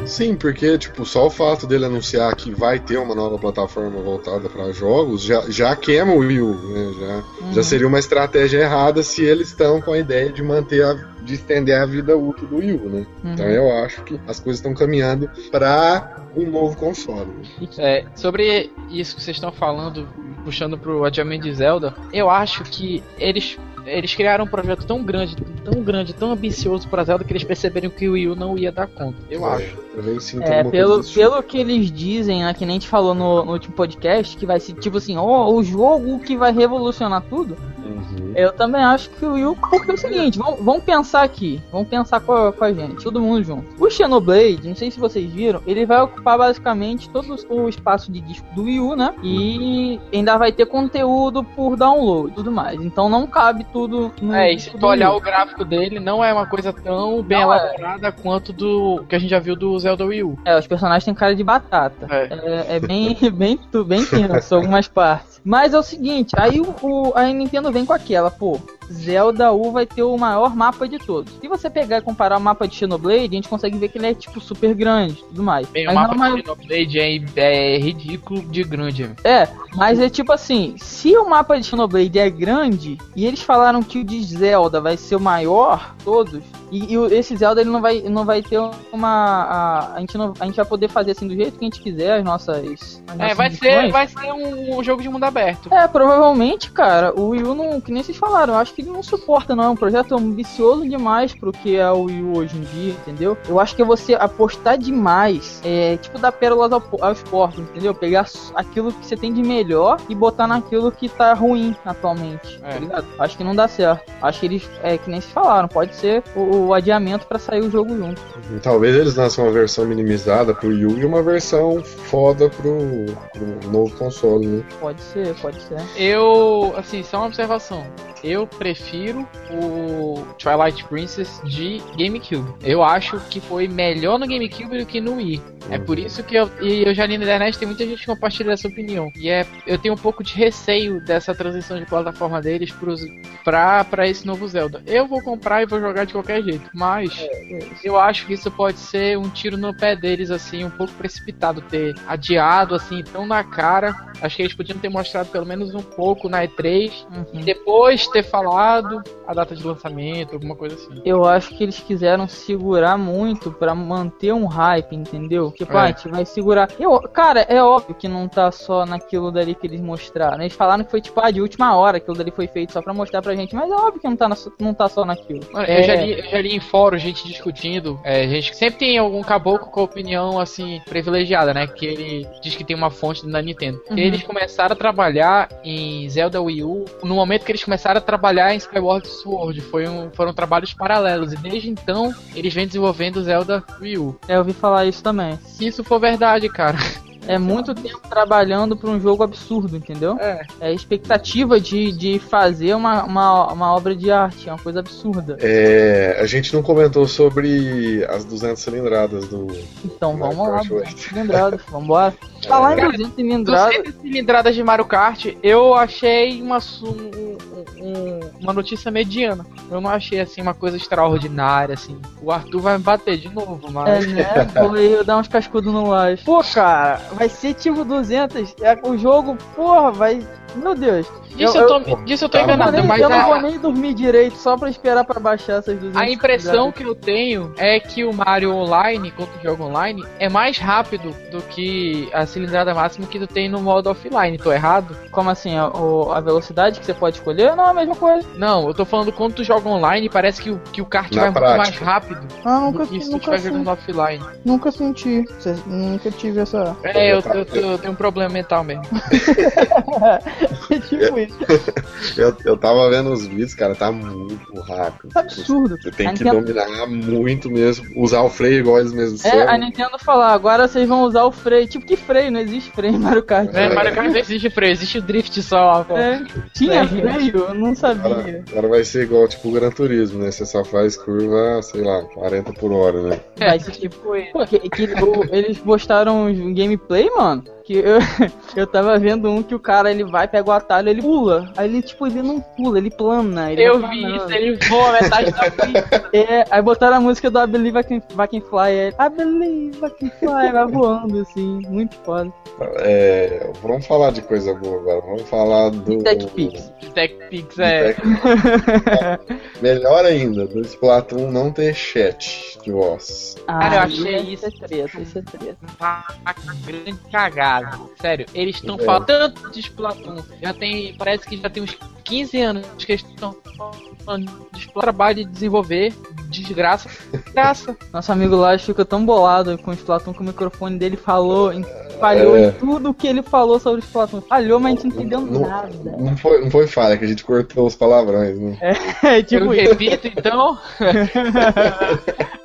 Sim, porque, tipo, só o fato dele anunciar que vai ter uma nova plataforma voltada para jogos já, já queima o Wii U, né? Já, uhum. já seria uma estratégia errada se eles estão com a ideia de manter a, de estender a vida útil do Wii U, né? Uhum. Então eu acho que as coisas estão caminhando para um novo console. É, sobre isso que vocês estão falando, puxando pro adiamento de Zelda, eu acho que eles eles criaram um projeto tão grande, tão grande, tão ambicioso para Zelda que eles perceberam que o Wii U não ia dar conta. Eu é, acho. Eu é, pelo, pelo que eles dizem, né, que nem a gente falou no, no último podcast, que vai ser tipo assim, ó, oh, o jogo que vai revolucionar tudo. Eu também acho que o Wii U, porque é o seguinte, vamos, vamos pensar aqui, vamos pensar com a, com a, gente, todo mundo junto. O Xenoblade, não sei se vocês viram, ele vai ocupar basicamente todo o espaço de disco do Wii U, né? E ainda vai ter conteúdo por download e tudo mais. Então não cabe tudo no É, e se tu olhar o gráfico dele, não é uma coisa tão bem não é. elaborada é. quanto do que a gente já viu do Zelda Wii U. É, os personagens têm cara de batata. É, é, é bem, (laughs) bem, bem tenso algumas partes. Mas é o seguinte, aí o, o, a Nintendo vem com aquela, pô, Zelda U vai ter o maior mapa de todos. Se você pegar e comparar o mapa de Xenoblade, a gente consegue ver que ele é, tipo, super grande e tudo mais. Bem, o mapa de Xenoblade é, é ridículo de grande. É, mas é tipo assim, se o mapa de Xenoblade é grande, e eles falaram que o de Zelda vai ser o maior, todos, e, e esse Zelda ele não vai, não vai ter uma. A, a, gente não, a gente vai poder fazer assim do jeito que a gente quiser, as nossas. As é, vai ser, vai ser um, um, jogo de mundo aberto. É, provavelmente, cara, o Wii U não. Que nem vocês falaram, eu acho que ele não suporta, não. É um projeto ambicioso demais pro que é o Wii U hoje em dia, entendeu? Eu acho que é você apostar demais, é, tipo dar pérolas ao, aos portos, entendeu? Pegar aquilo que você tem de melhor e botar naquilo que tá ruim atualmente, tá é. tá ligado? Acho que não dá certo. Acho que eles, é que nem vocês falaram, pode ser o, o adiamento para sair o jogo junto. Talvez eles lancem uma versão minimizada pro Wii U e uma versão foda pro, pro novo console, né? Pode ser, pode ser. Eu, assim, só uma observação eu prefiro o Twilight Princess de GameCube. Eu acho que foi melhor no GameCube do que no Wii. É por isso que eu, e eu já li na internet, tem muita gente que compartilha essa opinião. E é, eu tenho um pouco de receio dessa transição de plataforma deles pros, pra, pra esse novo Zelda. Eu vou comprar e vou jogar de qualquer jeito, mas é, é eu acho que isso pode ser um tiro no pé deles, assim, um pouco precipitado, ter adiado, assim, tão na cara. Acho que eles podiam ter mostrado pelo menos um pouco na E3 uhum. e depois ter falado a data de lançamento, alguma coisa assim. Eu acho que eles quiseram segurar muito para manter um hype, entendeu? Tipo, é. ah, a gente vai segurar. Eu, cara, é óbvio que não tá só naquilo dali que eles mostraram. Eles falaram que foi tipo, ah, de última hora aquilo dali foi feito só pra mostrar pra gente, mas é óbvio que não tá, na, não tá só naquilo. Mano, é... eu, já li, eu já li em fórum gente discutindo. É, gente sempre tem algum caboclo com opinião assim, privilegiada, né? Que ele diz que tem uma fonte da Nintendo. Uhum. Eles começaram a trabalhar em Zelda Wii U no momento que eles começaram a trabalhar em Skyward Sword. Foi um, foram trabalhos paralelos. E desde então, eles vêm desenvolvendo Zelda Wii U. É, eu ouvi falar isso também. Se isso for verdade, cara. É muito tempo trabalhando para um jogo absurdo, entendeu? É. É a expectativa de, de fazer uma, uma, uma obra de arte, é uma coisa absurda. É, a gente não comentou sobre as 200 cilindradas do. Então vamos lá, 200 cilindradas, vambora. É. (laughs) Falar em 200 cilindradas. 200 cilindradas de Mario Kart, eu achei uma, um, um, uma notícia mediana. Eu não achei assim uma coisa extraordinária, assim. O Arthur vai me bater de novo, mas. É, né? (laughs) Vou eu dar uns cascudos no laje. Pô, cara, vai ser tipo 200. É, o jogo, porra, vai. Meu Deus. Disso eu, eu, tô, disso eu tô enganado, nem, mas. Eu não vou nem dormir direito só pra esperar pra baixar essas 200 A impressão que eu tenho é que o Mario Online, quando tu joga online, é mais rápido do que a cilindrada máxima que tu tem no modo offline. Tô errado? Como assim? A, a velocidade que você pode escolher? Não, é a mesma coisa. Não, eu tô falando quando tu joga online, parece que o, que o kart Na vai prática. muito mais rápido. Ah, nunca, do que se tu estiver jogando offline. Nunca senti. Nunca tive essa. É, eu, eu, eu, eu tenho um problema mental mesmo. (laughs) é (laughs) tipo isso. (laughs) Eu, eu tava vendo os vídeos, cara, tá muito rápido. Tá absurdo. Você tem a que Nintendo... dominar muito mesmo, usar o freio igual eles mesmos É, são. a Nintendo falar, agora vocês vão usar o freio. Tipo, que freio? Não existe freio em Mario Kart. É, Mario Kart não existe freio, existe o drift só. É, tinha é, freio? Eu não sabia. Agora, agora, vai ser igual, tipo, o Gran Turismo, né? Você só faz curva, sei lá, 40 por hora, né? É, tipo, Pô, que, que, eles mostraram um gameplay, mano Que eu, (laughs) eu tava vendo um que o cara ele vai, pega o atalho, ele pula. Aí ele, tipo, ele não pula, ele plana. Ele eu vi isso, ele voa metade da pista. (laughs) É, aí botaram a música do I Believe I Can, I can Fly. Ele, I Believe I Can Fly, vai voando assim, muito foda. É, vamos falar de coisa boa agora. Vamos falar do. Tech Pix. Tech Pix é. Tech... (laughs) Melhor ainda, do Splatoon não ter chat de voz. Cara, eu achei isso. Isso é treta, isso é treta. Uma grande cagada. Sério, eles estão É. falando tanto de Splatoon. Já tem. Parece que já tem uns 15 anos que eles estão falando de Splatoon. Trabalho de desenvolver. Desgraça. Graça. Nosso amigo lá ficou tão bolado com o Splatoon que o microfone dele falou, em- falhou É. em tudo que ele falou sobre o Splatoon. Falhou, mas a gente não entendeu Não- nada. Não foi, não foi falha, que a gente cortou os palavrões, né? É (laughs) Eu tipo isso. repito, então.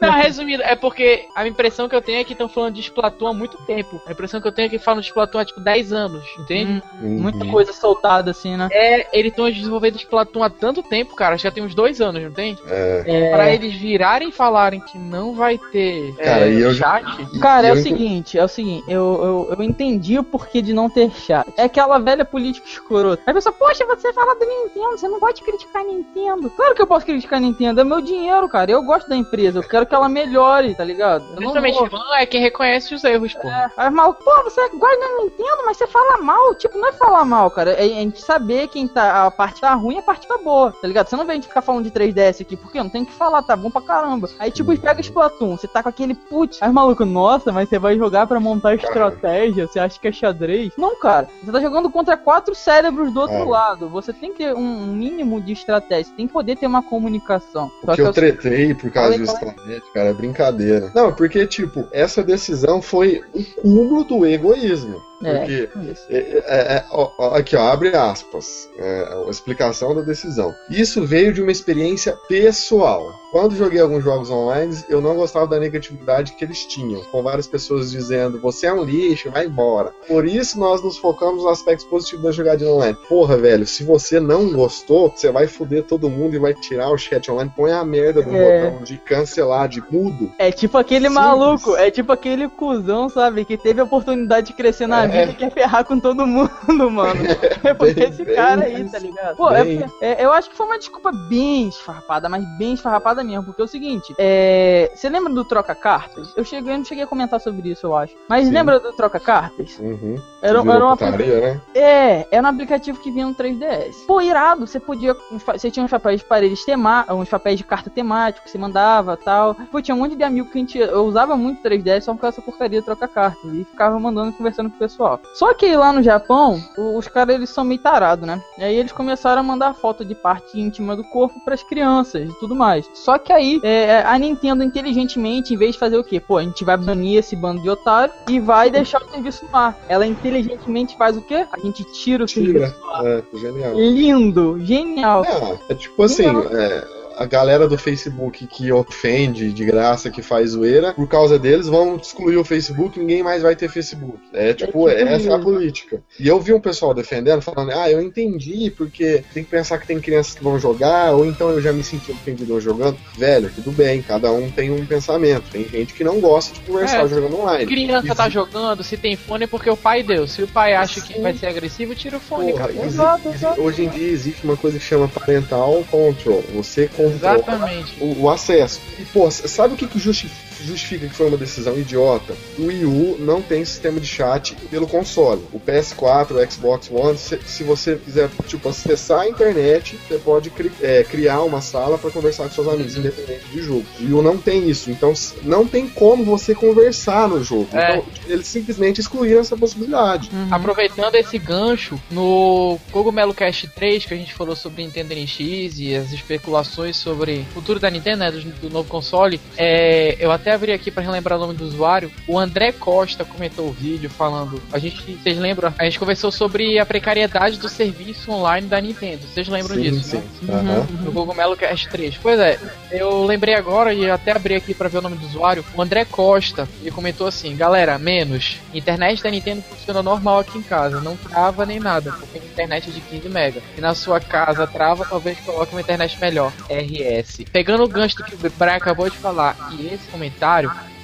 Não, resumindo, é porque a impressão que eu tenho é que estão falando de Splatoon há muito tempo. A impressão que eu tenho é que falam de Splatoon há tipo 10 anos, entende? Hum, muita Uhum. coisa soltada assim, né? É, eles estão desenvolvendo Splatoon há tanto tempo, cara, já tem uns dois anos, não tem? É. É, Pra eles virarem e falarem que não vai ter Cara, é, eu- chat. Cara, e é o eu- seguinte, é o seguinte, eu, eu, eu entendi o porquê de não ter chat. É aquela velha política escrota. Aí a pessoa, poxa, você fala da Nintendo, você não pode criticar a Nintendo. Claro que eu posso criticar a Nintendo, é meu dinheiro, cara. Eu gosto da empresa, eu quero que ela melhore, tá ligado? Eu não vou- é quem reconhece os erros, pô. É, aí maluco, pô, você gosta da Nintendo, mas você fala mal. Tipo, não é falar mal, cara. É a gente saber quem tá. A parte tá ruim e a parte tá boa, tá ligado? Você não vem a gente ficar falando de 3DS aqui, porque não tem que falar, tá bom pra caramba. Aí, tipo, pega Splatoon, você tá com aquele putz. Aí, maluco, nossa, mas você vai jogar pra montar estratégia, você acha que é xadrez? Não, cara. Você tá jogando contra quatro cérebros do outro É. lado. Você tem que ter um mínimo de estratégia, você tem que poder ter uma comunicação. O que eu é o- tretei por causa Falei, disso falei. na net, cara, é brincadeira. Não, porque, tipo, essa decisão foi o cúmulo do egoísmo. É, Porque isso. É, é, é, ó, aqui, ó, abre aspas. É, a explicação da decisão. Isso veio de uma experiência pessoal. Quando joguei alguns jogos online, eu não gostava da negatividade que eles tinham, com várias pessoas dizendo: você é um lixo, vai embora. Por isso nós nos focamos nos aspectos positivos da jogadinha online. Porra, velho, se você não gostou, você vai foder todo mundo e vai tirar o chat online. Põe a merda do É. botão de cancelar, de mudo. É tipo aquele Simples. maluco, é tipo aquele cuzão, sabe? Que teve a oportunidade de crescer na É. vida e quer ferrar com todo mundo, mano. É porque (laughs) Bem- esse bem cara aí, isso. tá ligado? Pô, é é- eu acho que foi uma desculpa bem esfarrapada, mas bem esfarrapada mesmo. Porque é o seguinte, é, você lembra do troca-cartas? Eu, cheguei, eu não cheguei a comentar sobre isso, eu acho. Mas Sim. lembra do troca-cartas? Uhum. Era, era um putaria, né? é, era um aplicativo que vinha no 3DS. Pô, irado, você podia. Você tinha uns papéis de paredes temáticos, uns papéis de carta temáticos que você mandava tal. Pô, tinha um monte de amigo que a gente. Eu usava muito 3DS só por causa dessa porcaria de trocar cartas. E ficava mandando conversando com o pessoal. Só que lá no Japão, os caras eles são meio tarados, né? E aí eles começaram a mandar foto de parte íntima do corpo pras crianças e tudo mais. Só que aí, é, a Nintendo inteligentemente, em vez de fazer o quê? Pô, a gente vai banir esse bando de otário e vai deixar o serviço no ar. Ela inteligentemente faz o quê? A gente tira o Tira. serviço no ar. É, genial. Lindo, genial. É, é tipo assim, é, a galera do Facebook que ofende de graça, que faz zoeira, por causa deles, vão excluir o Facebook, ninguém mais vai ter Facebook. É tipo, É tipo essa é a política. E eu vi um pessoal defendendo, falando, ah, eu entendi, porque tem que pensar que tem crianças que vão jogar, ou então eu já me senti ofendido jogando. Velho, tudo bem, cada um tem um pensamento. Tem gente que não gosta de conversar É, jogando online. Criança tá Exi- jogando, se tem fone é porque o pai deu. Se o pai acha que vai ser agressivo, tira o fone, Porra, Exato, exato. Hoje em dia existe uma coisa que chama parental control. Você controla Exatamente. o, o acesso. E, pô, sabe o que, que justi- justifica que foi uma decisão idiota? O Wii U não tem sistema de chat pelo console. O PS4, o Xbox One, se, se você quiser, tipo, acessar a internet, você pode cri- é, criar uma sala para conversar com seus amigos, independente de jogo. O Wii U não tem isso, então não tem como você conversar no jogo. É. Então, eles simplesmente excluíram essa possibilidade. Uhum. Aproveitando esse gancho, no Cogumelo Cast 3, que a gente falou sobre Nintendo NX e as especulações sobre o futuro da Nintendo, né, do, do novo console, é, eu até abri aqui para relembrar o nome do usuário. O André Costa comentou o vídeo falando. A gente, vocês lembram? A gente conversou sobre a precariedade do serviço online da Nintendo. Vocês lembram sim, disso? sim. né? Aham. No Cogumelo Cast 3. Pois é, eu lembrei agora e até abri aqui pra ver o nome do usuário. O André Costa, ele comentou assim: Galera, menos. Internet da Nintendo funciona normal aqui em casa. Não trava nem nada, porque a internet é de 15 mega. E na sua casa trava, talvez coloque uma internet melhor. RS. Pegando o gancho do que o Brian acabou de falar e esse comentário.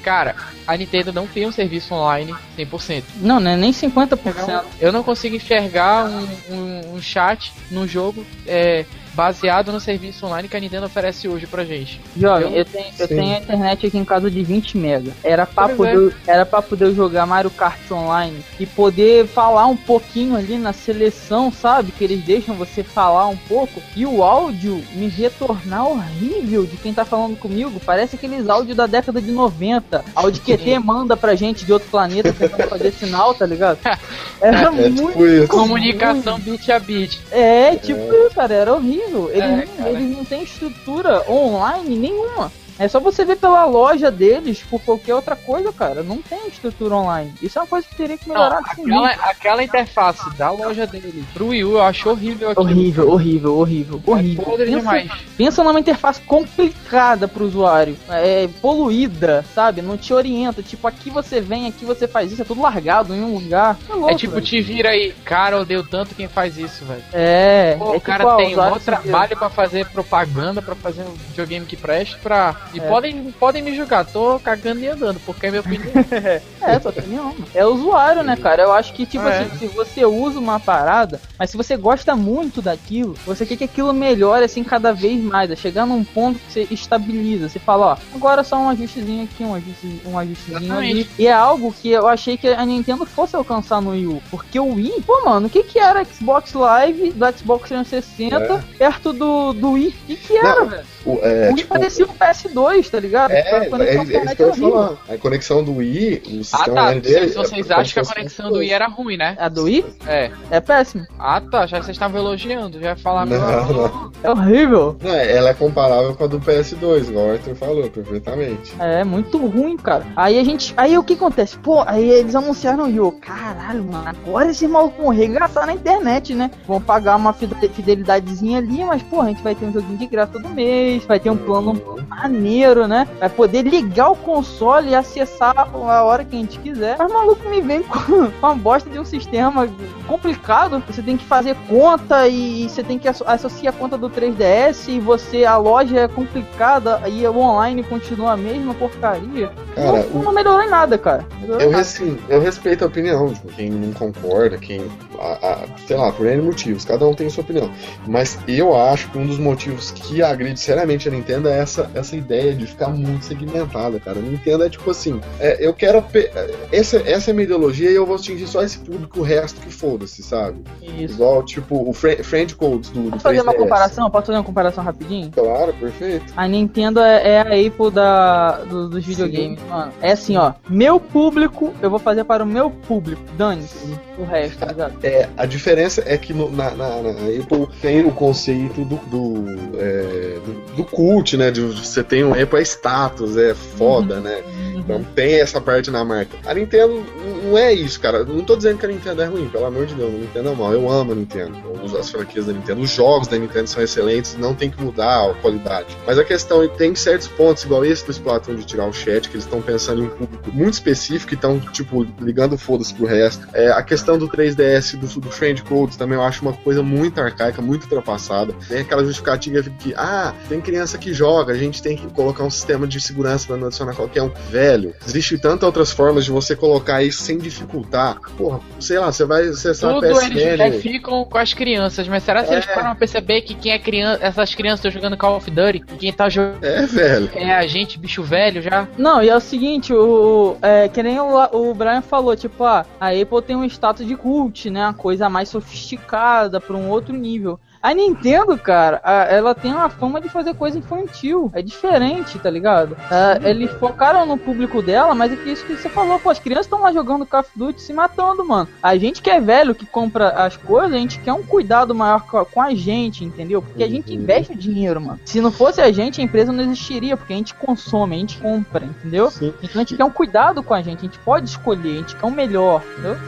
Cara, a Nintendo não tem um serviço online 100%. Não, né? Nem 50%. Eu não consigo enxergar um, um, um chat num jogo é, baseado no serviço online que a Nintendo oferece hoje pra gente. Jovem, eu, eu tenho, eu tenho a internet aqui em casa de 20 mega. Era pra, Pois poder, era pra poder jogar Mario Kart Online e poder falar um pouquinho ali na seleção, sabe? Que eles deixam você falar um pouco. E o áudio me retornar horrível de quem tá falando comigo. Parece aqueles áudios da década de 90. Áudio que ET (laughs) manda pra gente de outro planeta tentando fazer sinal, tá ligado? (laughs) Era É muito tipo isso. Comunicação bit a bit. é, tipo isso, cara, era horrível. Eles, É, não, eles não têm estrutura online nenhuma. É só você ver pela loja deles por qualquer outra coisa, cara. Não tem estrutura online. Isso é uma coisa que teria que Não, melhorar sim. aquela, aquela interface da loja dele pro Wii U eu acho horrível aquilo. Horrível, horrível, horrível, É horrível. podre Pensa, demais. pensa numa interface complicada pro usuário. É poluída, sabe? Não te orienta. Tipo, aqui você vem, aqui você faz isso, é tudo largado em um lugar. É, louco, É tipo, velho. te vira aí. Cara, odeio tanto quem faz isso, velho. É, Pô, é o cara tipo, tem um trabalho pra fazer propaganda, pra fazer um videogame que preste pra. E É. podem, podem me julgar, tô cagando e andando, porque é minha opinião. (laughs) É, sua opinião. mano. É usuário, né, cara? Eu acho que, tipo É. assim, se você usa uma parada, mas se você gosta muito daquilo, você quer que aquilo melhore, assim, cada vez mais. É chegar num ponto que você estabiliza. Você fala, ó, agora só um ajustezinho aqui, um, ajuste, um ajustezinho ali. E é algo que eu achei que a Nintendo fosse alcançar no Wii U. Porque o Wii, pô, mano, o que que era Xbox Live do Xbox 360 perto do, do Wii? O que que era, velho? O, é, o Wii tipo, parecia o PS2, tá ligado? é, A é, conexão é, que internet eu horrível. falar. A conexão do Wii, o ah sistema tá, online dele. se vocês é- acham que a conexão do Wii era ruim, né? A do Wii É. é péssimo. Ah tá, já vocês estavam elogiando, já ia falar Não, não. É horrível. Não, é, ela é comparável com a do PS2, igual o Arthur falou, perfeitamente. É muito ruim, cara. Aí a gente. Aí o que acontece? Pô, aí eles anunciaram o Yo. Caralho, mano. Agora esses malucos vão regaçar na internet, né? Vão pagar uma fide- fidelidadezinha ali, mas, pô, a gente vai ter um joguinho de graça todo mês. Vai ter um plano maneiro, né? Vai poder ligar o console e acessar a hora que a gente quiser. Mas maluco me vem com, (laughs) uma bosta de um sistema complicado. Você tem que fazer conta e você tem que asso- associar a conta do 3DS e você, a loja é complicada e o online continua a mesma porcaria. Cara, não, não melhorou em nada, cara. Melhorou Eu, nada. assim, eu respeito a opinião de quem não concorda, quem. a- a- sei lá, por N motivos, cada um tem sua opinião. Mas eu acho que um dos motivos que agride seriamente a Nintendo é essa, essa ideia de ficar muito segmentada, cara. A Nintendo é tipo assim: é, eu quero. pe- Essa, essa é a minha ideologia e eu vou atingir só esse público, o resto que foda-se, sabe? Isso. Igual, tipo, o Friend Codes do, do Posso fazer uma 3DS. comparação? Posso fazer uma comparação rapidinho? Claro, perfeito. A Nintendo é, é a Apple da, do- dos videogames, mano. É assim, ó. Meu público, eu vou fazer para o meu público. Dane-se o resto, tá ligado? É, a diferença é que no- na, na- na Apple tem o conceito do, do, é, do, do cult, né? De você tem um Apple é status, é foda, né? Então tem essa parte na marca. A Nintendo não é isso, cara. Não tô dizendo que a Nintendo é ruim, pelo amor de Deus, a Nintendo é mal. Eu amo a Nintendo. Eu uso as franquias da Nintendo. Os jogos da Nintendo são excelentes, não tem que mudar a qualidade. Mas a questão é que tem certos pontos, igual esse do Splatoon de tirar o chat, que eles estão pensando em um público muito específico e estão, tipo, ligando foda-se pro resto. É, a questão do 3DS, do, do Friend Codes, também eu acho uma coisa muito arcaica, muito ultrapassada. Tem aquela justificativa que, ah, tem criança que joga, a gente tem que colocar um sistema de segurança pra não adicionar qualquer um. Velho, existe tantas outras formas de você colocar isso sem dificultar. Porra, sei lá, você vai acessar a Tudo eles PSN. é, ficam com as crianças, mas será que eles É. param a perceber que quem é criança, essas crianças estão jogando Call of Duty e quem tá jogando É, velho. é a gente, bicho velho já? Não, e é o seguinte, o, é, que nem o, o Brian falou, tipo, ah, a Apple tem um status de cult, né? Uma coisa mais sofisticada para um outro nível. A Nintendo, cara, a- ela tem uma fama de fazer coisa infantil. É diferente, tá ligado? Ah, eles focaram no público dela, mas é que isso que você falou, pô, as crianças estão lá jogando Call of Duty se matando, mano. A gente que é velho, que compra as coisas, a gente quer um cuidado maior co- com a gente, entendeu? Porque a gente Uhum. investe o dinheiro, mano. Se não fosse a gente, a empresa não existiria, porque a gente consome, a gente compra, entendeu? Sim. Então a gente quer um cuidado com a gente, a gente pode escolher, a gente quer o melhor, entendeu?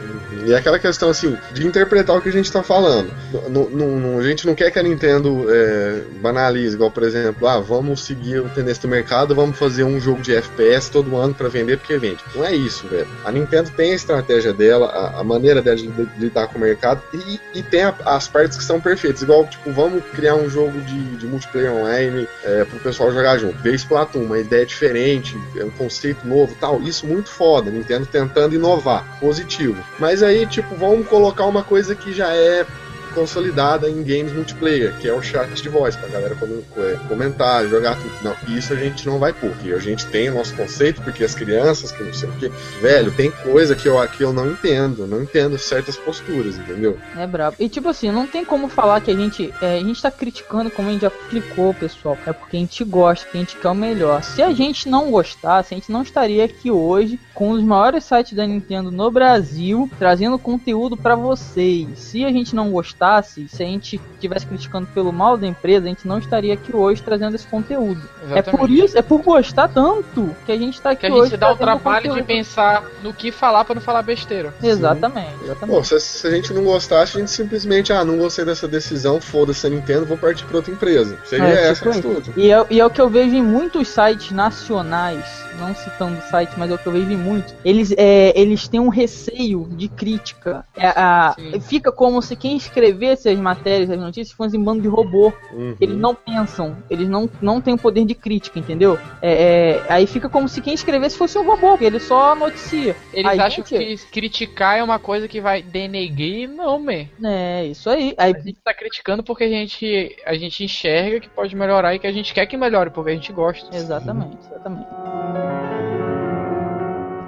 E é aquela questão assim, de interpretar o que a gente tá falando. No- a gente não quer que a Nintendo é, banalize, igual por exemplo, ah, vamos seguir o tendência do mercado, vamos fazer um jogo de FPS todo ano para vender porque vende. Não é isso, velho. A Nintendo tem a estratégia dela, a, a maneira dela de, de, lidar com o mercado e, e tem a, as partes que são perfeitas. Igual, tipo, vamos criar um jogo de, de multiplayer online é, pro pessoal jogar junto. Ver Splatoon, uma ideia diferente, é um conceito novo tal. Isso muito foda. Nintendo tentando inovar. Positivo. Mas aí, tipo, vamos colocar uma coisa que já é consolidada em games multiplayer, que é o chat de voz, pra galera é, comentar, jogar tudo. Não, isso a gente não vai pôr, porque a gente tem o nosso conceito, porque as crianças, que não sei o que. Velho, tem coisa que eu aqui eu não entendo, não entendo certas posturas, entendeu? É brabo. E tipo assim, não tem como falar que a gente. É, a gente tá criticando como a gente já explicou, pessoal. É porque a gente gosta, que a gente quer o melhor. Se a gente não gostasse, a gente não estaria aqui hoje com os maiores sites da Nintendo no Brasil, trazendo conteúdo para vocês. Se a gente não gostar, gostasse, se a gente estivesse criticando pelo mal da empresa, a gente não estaria aqui hoje trazendo esse conteúdo. Exatamente. É por isso, é por gostar tanto que a gente está aqui que a gente se dá o trabalho de pensar no que falar para não falar besteira. Exatamente, exatamente. Pô, se, se, a gente não gostasse, a gente simplesmente, ah, não gostei dessa decisão, foda-se a Nintendo, vou partir para outra empresa. Seria é, essa tipo tudo. E é, e é o que eu vejo em muitos sites nacionais não citando o site, mas é o que eu vejo muito, eles, é, eles têm um receio de crítica. É, a, fica como se quem escrevesse as matérias, as notícias, fosse em bando de robô. Uhum. Eles não pensam, eles não, não têm o poder de crítica, entendeu? É, é aí fica como se quem escrevesse fosse um robô, porque ele só noticia. Eles aí, acham gente... que criticar é uma coisa que vai denegrir, não, me. É, isso aí. aí. A gente tá criticando porque a gente, a gente enxerga que pode melhorar e que a gente quer que melhore, porque a gente gosta. Exatamente, exatamente.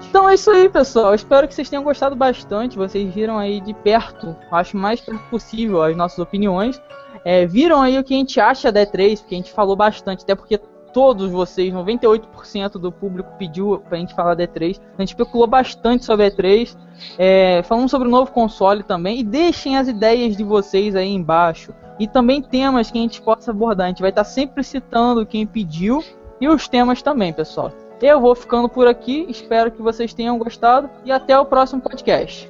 Então é isso aí, pessoal. Espero que vocês tenham gostado bastante. Vocês viram aí de perto, acho mais perto possível, as nossas opiniões. É, viram aí o que a gente acha da E3, porque a gente falou bastante, até porque todos vocês, 98% do público pediu pra gente falar da E3. A gente especulou bastante sobre a E3. É, falamos sobre o novo console também. E deixem as ideias de vocês aí embaixo. E também temas que a gente possa abordar. A gente vai estar sempre citando quem pediu e os temas também, pessoal. Eu vou ficando por aqui, espero que vocês tenham gostado e até o próximo podcast.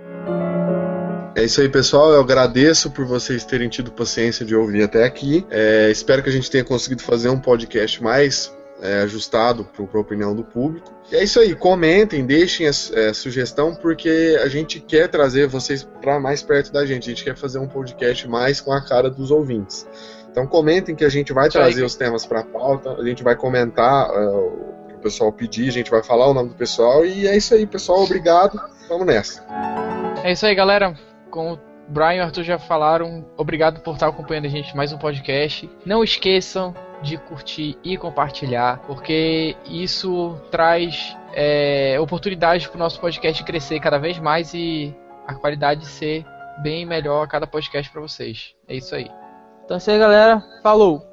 É isso aí, pessoal. Eu agradeço por vocês terem tido paciência de ouvir até aqui. É, espero que a gente tenha conseguido fazer um podcast mais é, ajustado para a opinião do público. E é isso aí, comentem, deixem a é, sugestão, porque a gente quer trazer vocês para mais perto da gente. A gente quer fazer um podcast mais com a cara dos ouvintes. Então comentem que a gente vai trazer os temas para a pauta, a gente vai comentar uh, o pessoal pedir, a gente vai falar o nome do pessoal. E é isso aí, pessoal. Obrigado. Vamos nessa. É isso aí, galera. Como o Brian e o Arthur já falaram, obrigado por estar acompanhando a gente mais um podcast. Não esqueçam de curtir e compartilhar, porque isso traz é, oportunidade para o nosso podcast crescer cada vez mais e a qualidade ser bem melhor a cada podcast para vocês. É isso aí. Então é isso aí, galera. Falou!